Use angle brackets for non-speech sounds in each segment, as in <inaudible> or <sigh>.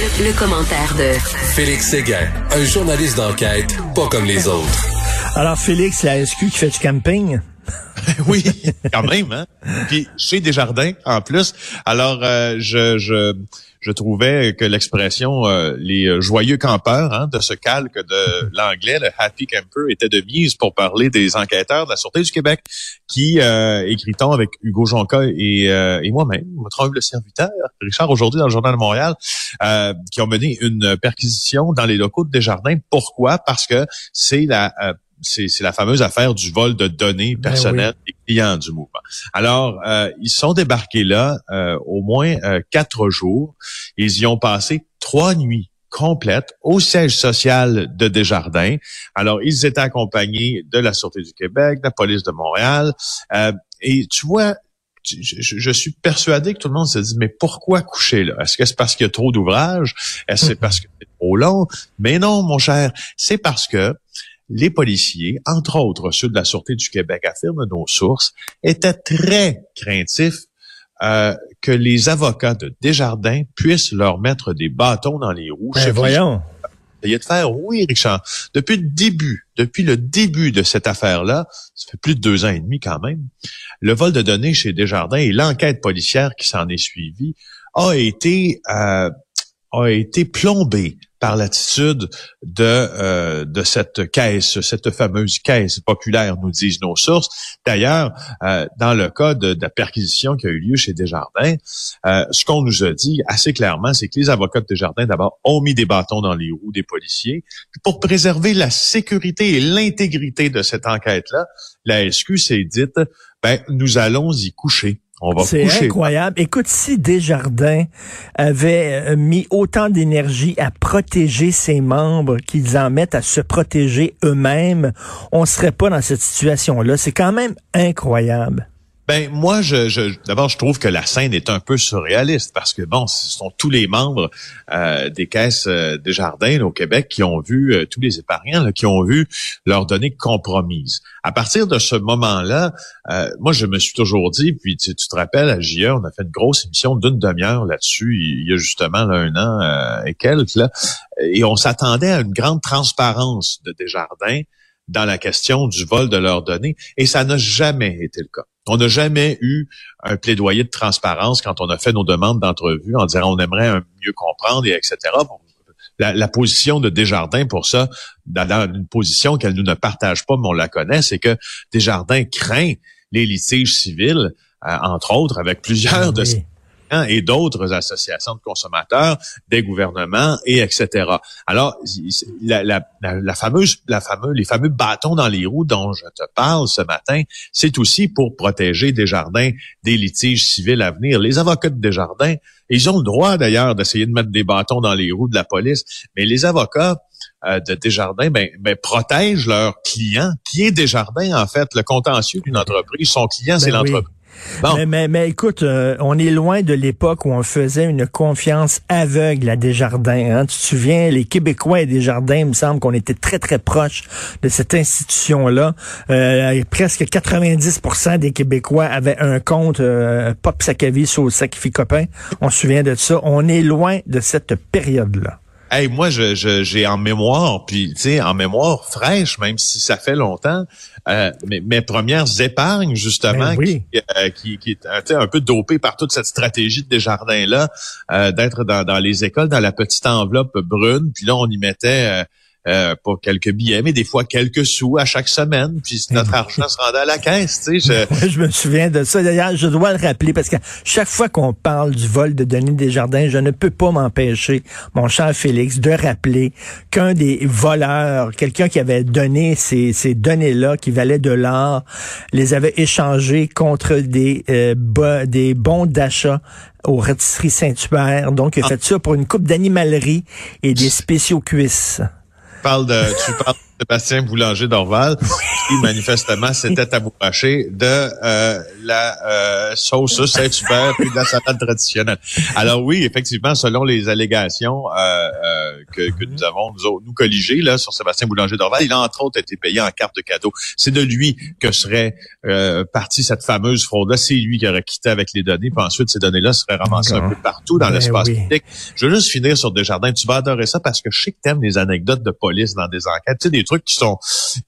Le, commentaire de Félix Séguin, un journaliste d'enquête pas comme les autres. Alors Félix, la SQ qui fait du camping? <laughs> oui, quand même. Hein? Puis chez Desjardins, en plus. Alors, euh, je, je, je trouvais que l'expression euh, les joyeux campeurs hein, de ce calque de <laughs> l'anglais, le happy camper, était de mise pour parler des enquêteurs de la Sûreté du Québec qui, euh, écrit-on avec Hugo Jonca et, euh, et moi-même, votre humble serviteur, Richard, aujourd'hui dans le Journal de Montréal, euh, qui ont mené une perquisition dans les locaux de Desjardins. Pourquoi? Parce que c'est la c'est la fameuse affaire du vol de données ben personnelles des clients du mouvement. Alors, euh, ils sont débarqués là euh, au moins euh, quatre jours. Ils y ont passé trois nuits complètes au siège social de Desjardins. Alors, ils étaient accompagnés de la Sûreté du Québec, de la police de Montréal. et tu vois, je, je, suis persuadé que tout le monde se dit, mais pourquoi coucher là? Est-ce que c'est parce qu'il y a trop d'ouvrages? Est-ce que c'est parce que c'est trop long? Mais non, mon cher, c'est parce que les policiers, entre autres ceux de la Sûreté du Québec, affirment nos sources, étaient très craintifs euh, que les avocats de Desjardins puissent leur mettre des bâtons dans les roues. Ben voyons. de faire, oui, Richard. Depuis le début, depuis le début de cette affaire-là, ça fait plus de deux ans et demi quand même, le vol de données chez Desjardins et l'enquête policière qui s'en est suivie a été euh, a été plombé par l'attitude de euh, de cette caisse, cette fameuse caisse populaire, nous disent nos sources. D'ailleurs, euh, dans le cas de, la perquisition qui a eu lieu chez Desjardins, euh, ce qu'on nous a dit assez clairement, c'est que les avocats de Desjardins, d'abord, ont mis des bâtons dans les roues des policiers. pour préserver la sécurité et l'intégrité de cette enquête-là, la SQ s'est dite, ben, nous allons y coucher. C'est incroyable. Écoute, si Desjardins avait euh, mis autant d'énergie à protéger ses membres qu'ils en mettent à se protéger eux-mêmes, on serait pas dans cette situation-là. C'est quand même incroyable. Ben moi, je, je d'abord, je trouve que la scène est un peu surréaliste parce que bon, ce sont tous les membres euh, des caisses euh, des jardins au Québec qui ont vu euh, tous les épargnants qui ont vu leurs données compromises. À partir de ce moment-là, moi, je me suis toujours dit, puis tu, te rappelles, à JE, on a fait une grosse émission d'une demi-heure là-dessus il y a justement un an et quelques là, et on s'attendait à une grande transparence de Desjardins dans la question du vol de leurs données, et ça n'a jamais été le cas. On n'a jamais eu un plaidoyer de transparence quand on a fait nos demandes d'entrevue en disant on aimerait mieux comprendre et etc. La, position de Desjardins pour ça, dans, une position qu'elle nous ne partage pas, mais on la connaît, c'est que Desjardins craint les litiges civils, euh, entre autres, avec plusieurs ah de et d'autres associations de consommateurs, des gouvernements et etc. Alors, la, la, la, fameuse, la fameuse, les fameux bâtons dans les roues dont je te parle ce matin, c'est aussi pour protéger Desjardins des litiges civils à venir. Les avocats de Desjardins, ils ont le droit d'ailleurs d'essayer de mettre des bâtons dans les roues de la police, mais les avocats euh, de Desjardins ben, ben, protègent leurs clients, qui est Desjardins en fait, le contentieux d'une entreprise. Son client, c'est ben l'entreprise. Mais, mais, mais, écoute, euh, on est loin de l'époque où on faisait une confiance aveugle à Desjardins. Hein? Tu te souviens, les Québécois et Desjardins, il me semble qu'on était très, très proches de cette institution-là. Euh, presque 90% des Québécois avaient un compte euh, Pop Sacavis au Sacrifice Copain. On se souvient de ça. On est loin de cette période-là. Hey, moi, je, j'ai en mémoire, puis tu sais, en mémoire fraîche, même si ça fait longtemps, euh, mes, mes, premières épargnes justement, ben qui, euh, qui, qui étaient un peu dopées par toute cette stratégie de Desjardins là, euh, d'être dans, dans les écoles dans la petite enveloppe brune, puis là on y mettait euh, pas quelques billets, mais des fois quelques sous à chaque semaine, puis notre argent se rendait à la caisse, tu sais. Je... <laughs> je me souviens de ça. D'ailleurs, je dois le rappeler parce que chaque fois qu'on parle du vol de Denis Desjardins, je ne peux pas m'empêcher, mon cher Félix, de rappeler qu'un des voleurs, quelqu'un qui avait donné ces, ces données-là, qui valaient de l'or, les avait échangées contre des, euh, des bons d'achat aux rôtisseries Saint-Hubert. Donc, il a ah. fait ça pour une coupe d'animalerie et des spéciaux cuisses parles de, tu parles de Sébastien Boulanger d'Orval, qui manifestement s'était amouraché de euh, la euh, sauce Saint-Hubert puis de la salade traditionnelle. Alors oui, effectivement, selon les allégations, euh, euh, que, que, nous avons, nous, nous colligés, là, sur Sébastien Boulanger-Dorval, il a entre autres été payé en carte de cadeau. C'est de lui que serait euh, partie cette fameuse fraude-là. C'est lui qui aurait quitté avec les données, puis ensuite ces données-là seraient ramassées un peu partout dans ben l'espace public. Je veux juste finir sur Desjardins. Tu vas adorer ça parce que je sais que t'aimes les anecdotes de police dans des enquêtes. Tu sais, des trucs qui sont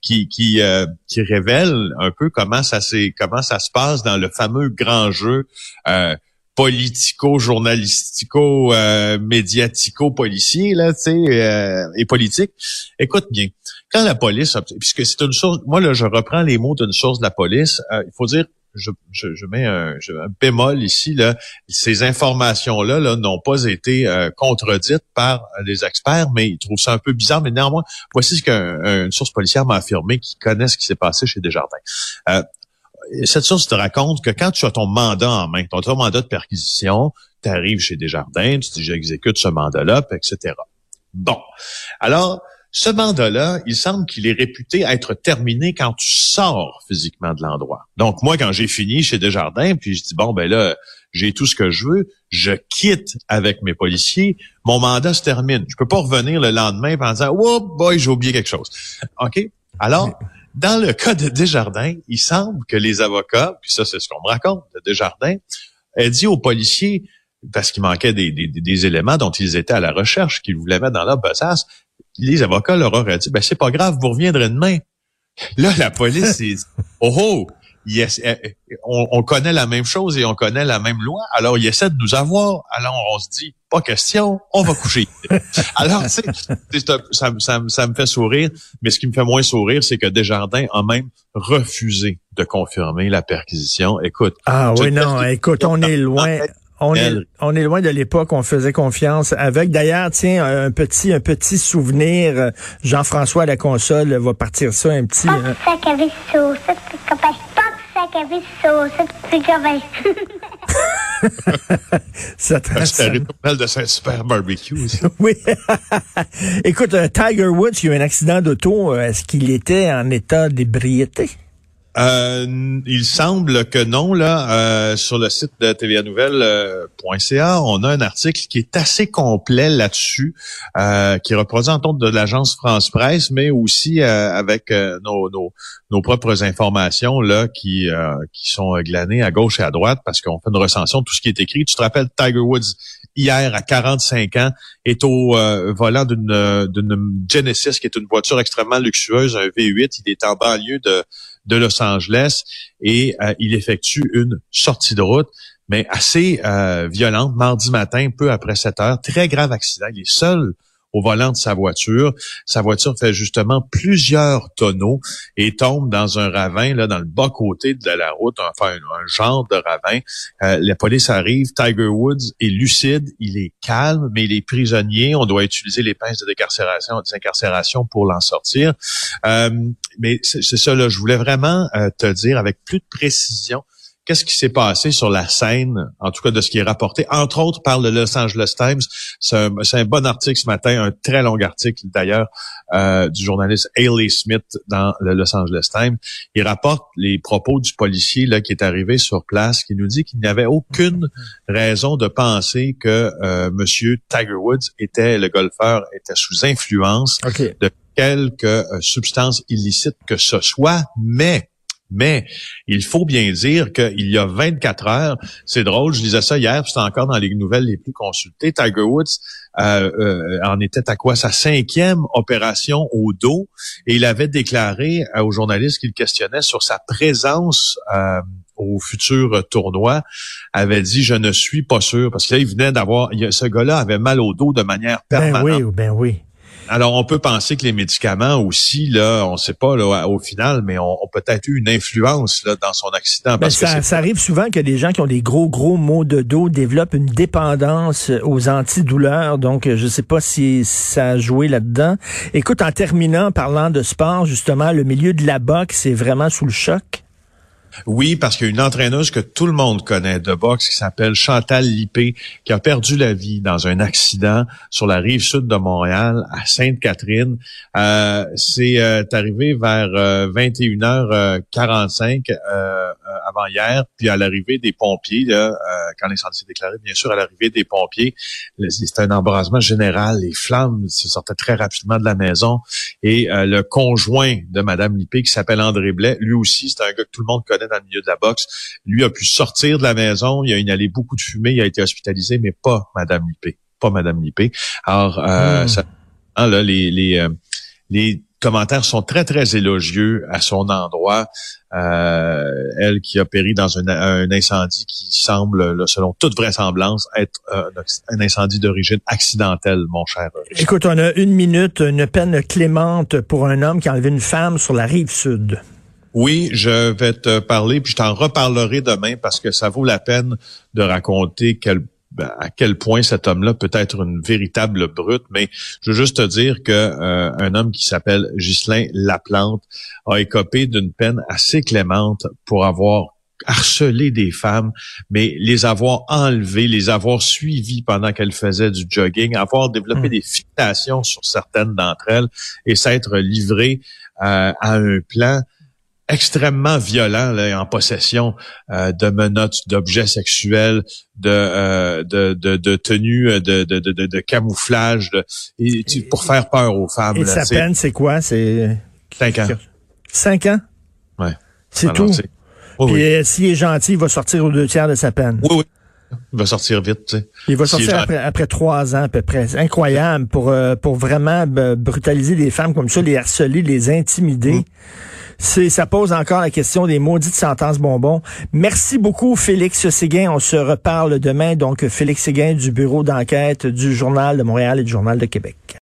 qui qui euh, qui révèlent un peu comment ça s'est comment ça se passe dans le fameux grand jeu. Euh, politico journalistico euh, médiatico policier là tu sais euh, et politique. Écoute bien quand la police puisque c'est une source moi là je reprends les mots d'une source de la police euh, il faut dire je, je, mets un, bémol ici là ces informations là là n'ont pas été contredites par les experts mais ils trouvent ça un peu bizarre mais néanmoins voici ce qu'une source policière m'a affirmé qui connaît ce qui s'est passé chez Desjardins cette source te raconte que quand tu as ton mandat en main, ton, mandat de perquisition, tu arrives chez Desjardins, tu dis j'exécute ce mandat-là, etc. Bon. Alors, ce mandat-là, il semble qu'il est réputé être terminé quand tu sors physiquement de l'endroit. Donc, moi, quand j'ai fini chez Desjardins, puis je dis, bon, ben là, j'ai tout ce que je veux, je quitte avec mes policiers, mon mandat se termine. Je peux pas revenir le lendemain en disant, oh boy, j'ai oublié quelque chose. OK? Alors, dans le cas de Desjardins, il semble que les avocats, puis ça c'est ce qu'on me raconte de Desjardins, a dit aux policiers, parce qu'il manquait des, éléments dont ils étaient à la recherche, qu'ils voulaient mettre dans leur besace, les avocats leur auraient dit, ben c'est pas grave, vous reviendrez demain. Là, la police, <laughs> dit, oh oh, yes, eh, eh, on, connaît la même chose et on connaît la même loi, alors il essaie de nous avoir. Alors on se dit, pas question, on va coucher. <laughs> alors, ça, ça, ça, me fait sourire, mais ce qui me fait moins sourire, c'est que Desjardins a même refusé de confirmer la perquisition. Écoute. Ah oui, non, écoute, on est loin. On est, on est loin de l'époque où on faisait confiance avec. D'ailleurs, tiens, un petit, un petit souvenir. Jean-François à la console va partir ça un petit. <laughs> <laughs> ça te de saint super barbecue <laughs> oui. Écoute, euh, Tiger Woods, il y a eu un accident d'auto. Euh, est-ce qu'il était en état d'ébriété? Euh, il semble que non. Là, euh, sur le site de tvanouvelle.ca, on a un article qui est assez complet là-dessus, euh, qui représente de l'agence France Presse, mais aussi avec nos, nos, nos, propres informations là qui qui sont glanées à gauche et à droite parce qu'on fait une recension de tout ce qui est écrit. Tu te rappelles Tiger Woods hier à 45 ans est au volant d'une d'une Genesis qui est une voiture extrêmement luxueuse, un V8. Il est en banlieue de de Los Angeles et euh, il effectue une sortie de route, mais assez euh, violente, mardi matin, peu après 7 heures. Très grave accident. Il est seul au volant de sa voiture. Sa voiture fait justement plusieurs tonneaux et tombe dans un ravin, là, dans le bas-côté de la route, enfin un, genre de ravin. Euh, la police arrive, Tiger Woods est lucide, il est calme, mais il est prisonnier. On doit utiliser les pinces de décarcération, de désincarcération pour l'en sortir. Euh, mais c'est ça, là, je voulais vraiment euh, te dire avec plus de précision qu'est-ce qui s'est passé sur la scène, en tout cas de ce qui est rapporté, entre autres par le Los Angeles Times. C'est un, bon article ce matin, un très long article d'ailleurs euh, du journaliste Haley Smith dans le Los Angeles Times. Il rapporte les propos du policier là qui est arrivé sur place, qui nous dit qu'il n'y avait aucune raison de penser que euh, Monsieur Tiger Woods était le golfeur était sous influence de quelque euh, substance illicite que ce soit, mais mais il faut bien dire qu'il y a 24 heures, c'est drôle, je disais ça hier, c'était encore dans les nouvelles les plus consultées, Tiger Woods euh, euh, en était à quoi? Sa cinquième opération au dos. Et il avait déclaré aux journalistes qu'il questionnait sur sa présence euh, au futur tournoi, avait dit je ne suis pas sûr. Parce qu'il venait d'avoir ce gars-là avait mal au dos de manière permanente. Ben oui, ben oui. Alors, on peut penser que les médicaments aussi, là, on ne sait pas là, au final, mais ont, peut-être eu une influence là, dans son accident. Parce ça, que ça arrive souvent que des gens qui ont des gros, gros maux de dos développent une dépendance aux antidouleurs. Donc, je ne sais pas si ça a joué là-dedans. Écoute, en terminant, parlant de sport, justement, le milieu de la boxe est vraiment sous le choc. Oui, parce qu'il y a une entraîneuse que tout le monde connaît de boxe qui s'appelle Chantal Lippé, qui a perdu la vie dans un accident sur la rive sud de Montréal, à Sainte-Catherine. Euh, c'est euh, arrivé vers 21h45 euh, avant hier, puis à l'arrivée des pompiers, quand l'incendie s'est déclaré, bien sûr, à l'arrivée des pompiers, c'était un embrasement général. Les flammes se sortaient très rapidement de la maison. Et le conjoint de Madame Lippé, qui s'appelle André Blais, lui aussi, c'est un gars que tout le monde connaît dans le milieu de la boxe. Lui a pu sortir de la maison, il a inhalé beaucoup de fumée, il a été hospitalisé, mais pas Madame Lippé, pas Madame Lippé. Alors, euh, hmm. ça, hein, là, les, les, euh, les commentaires sont très, très élogieux à son endroit. Euh, elle qui a péri dans un, un incendie qui semble, selon toute vraisemblance, être euh, un incendie d'origine accidentelle, mon cher. Écoute, on a une minute, une peine clémente pour un homme qui a enlevé une femme sur la rive sud. Oui, je vais te parler, puis je t'en reparlerai demain parce que ça vaut la peine de raconter quel, ben, à quel point cet homme-là peut être une véritable brute. Mais je veux juste te dire que euh, un homme qui s'appelle Ghislain Laplante a écopé d'une peine assez clémente pour avoir harcelé des femmes, mais les avoir enlevées, les avoir suivies pendant qu'elles faisaient du jogging, avoir développé hmm. des fixations sur certaines d'entre elles et s'être livré euh, à un plan extrêmement violent là, en possession euh, de menottes, d'objets sexuels, de, euh, de, de, de, tenues euh, de, de, de, de camouflage, de, et, pour faire peur aux femmes. Et sa peine, c'est quoi? C'est cinq ans. Cinq ans? Ouais. C'est tout? Puis s'il est gentil, il va sortir aux deux tiers de sa peine. Oui, oui. Il va sortir vite, tu sais. Il va sortir après, après, trois ans à peu près. C'est incroyable pour, pour vraiment brutaliser des femmes comme ça, les harceler, les intimider. Mm c'est ça pose encore la question des maudites sentences bonbons. Merci beaucoup, Félix Séguin. On se reparle demain. Donc, Félix Séguin du bureau d'enquête du Journal de Montréal et du Journal de Québec.